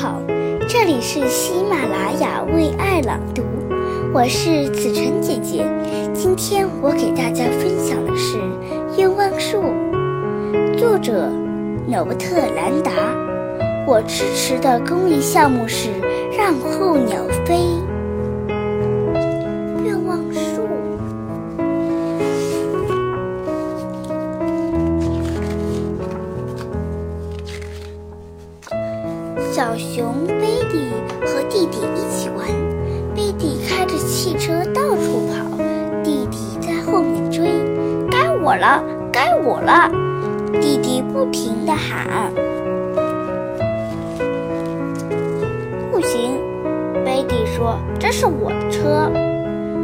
好，这里是喜马拉雅为爱朗读，我是子晨姐姐。今天我给大家分享的是《愿望树》，作者纽伯特·兰达。我支持的公益项目是让候鸟飞。小熊贝蒂和弟弟一起玩，贝蒂开着汽车到处跑，弟弟在后面追。该我了，该我了！弟弟不停地喊。不行，贝蒂说：“这是我的车，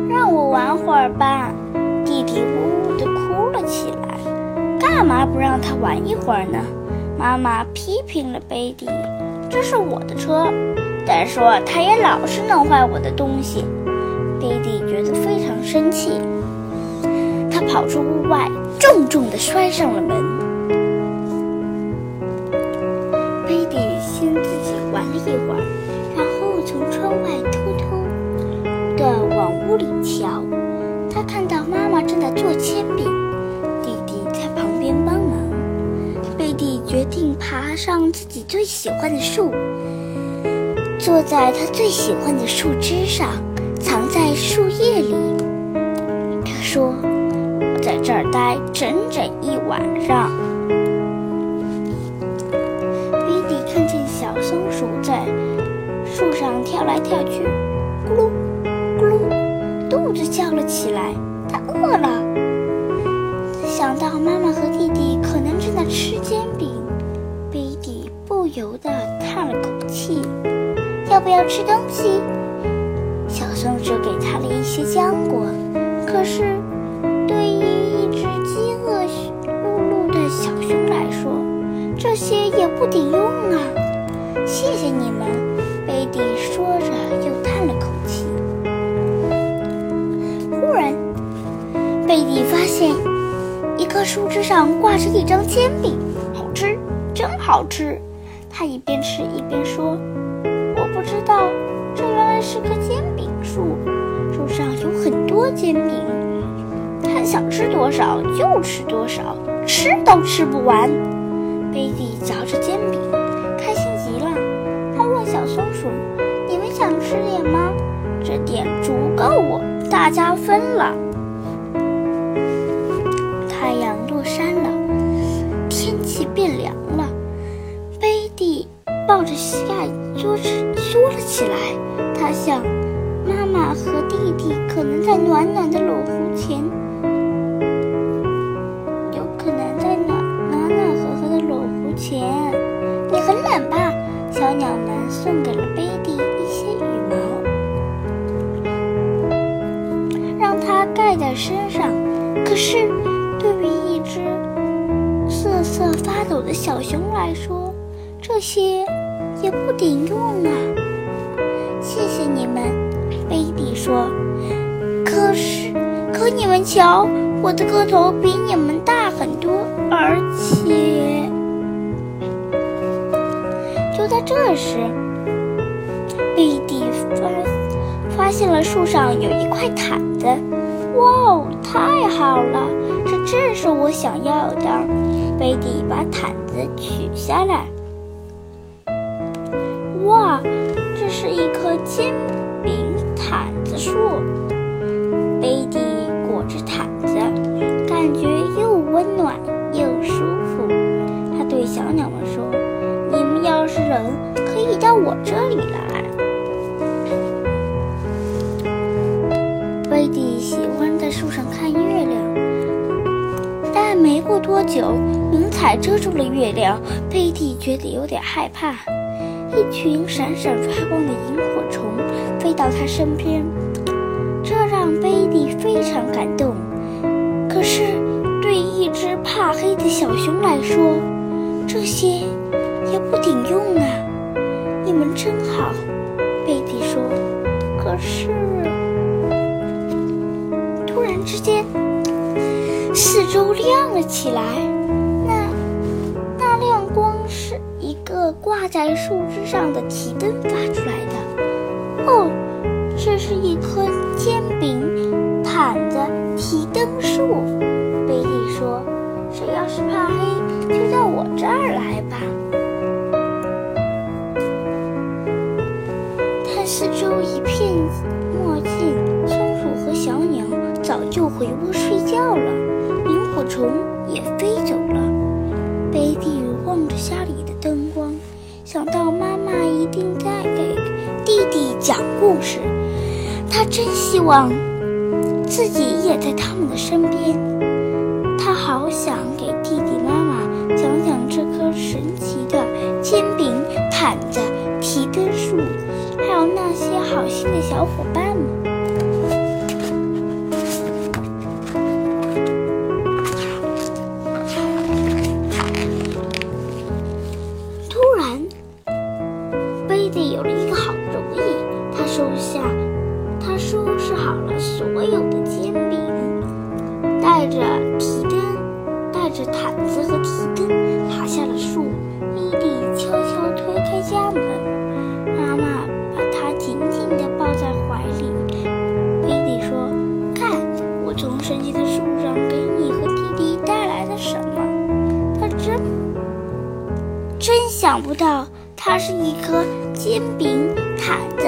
让我玩会儿吧。”弟弟呜呜地哭了起来。干嘛不让他玩一会儿呢？妈妈批评了贝蒂。这是我的车，再说他也老是弄坏我的东西。贝蒂觉得非常生气，他跑出屋外，重重地摔上了门。贝蒂先自己玩了一会儿，然后从窗外偷偷地往屋里瞧。他看到妈妈正在做铅笔，爬上自己最喜欢的树，坐在他最喜欢的树枝上，藏在树叶里。他说：“我在这儿待整整一晚上。”贝蒂看见小松鼠在树上跳来跳去，咕噜咕噜，肚子叫了起来，它饿了。想到妈妈和由得叹了口气。要不要吃东西？小松鼠给他了一些浆果。可是，对于一只饥饿碌碌的小熊来说，这些也不顶用啊。谢谢你们，贝蒂说着又叹了口气。忽然，贝蒂发现。一棵树枝上挂着一张煎饼，好吃，真好吃。他一边吃一边说：“我不知道，这原来是棵煎饼树，树上有很多煎饼，他想吃多少就吃多少，吃都吃不完。”贝蒂嚼着煎饼，开心极了。他问小松鼠：“你们想吃点吗？这点足够我大家分了。”太阳落山了，抱着膝盖缩缩了起来。他想，妈妈和弟弟可能在暖暖的裸湖前，有可能在暖暖暖和和的裸湖前。你很冷吧？小鸟们送给了贝蒂一些羽毛，让它盖在身上。可是。对于一只瑟瑟发抖的小熊来说，这些也不顶用啊！谢谢你们，贝蒂说。可是，可你们瞧，我的个头比你们大很多，而且……就在这时，贝蒂发发现了树上有一块毯子。哇哦，太好了！这正是我想要的。贝蒂把毯子取下来。哇，这是一棵煎饼毯子树。贝蒂裹着毯子，感觉又温暖又舒服。他对小鸟们说：“你们要是冷，可以到我这里来。”贝蒂喜欢在树上看月亮，但没过多久，云彩遮住了月亮。贝蒂觉得有点害怕。一群闪闪发光的萤火虫飞到他身边，这让贝蒂非常感动。可是，对一只怕黑的小熊来说，这些也不顶用啊。你们真好，贝蒂说。可是。突然之间，四周亮了起来。挂在树枝上的提灯发出来的。哦，这是一棵煎饼毯子提灯树。贝蒂说：“谁要是怕黑，就到我这儿来吧。”他四周一片墨镜，松鼠和小鸟早就回窝睡觉了，萤火虫也飞走了。贝蒂望着家里的灯，想到妈妈一定在给弟弟讲故事，他真希望自己也在他们的身边。他好想带着提灯，带着毯子和提灯，爬下了树。伊利悄悄推开家门，妈妈把他。紧紧地抱在怀里，贝蒂说：“看，我从神奇的树上给你和弟弟带来了什么？他真真想不到，它是一颗煎饼毯子。”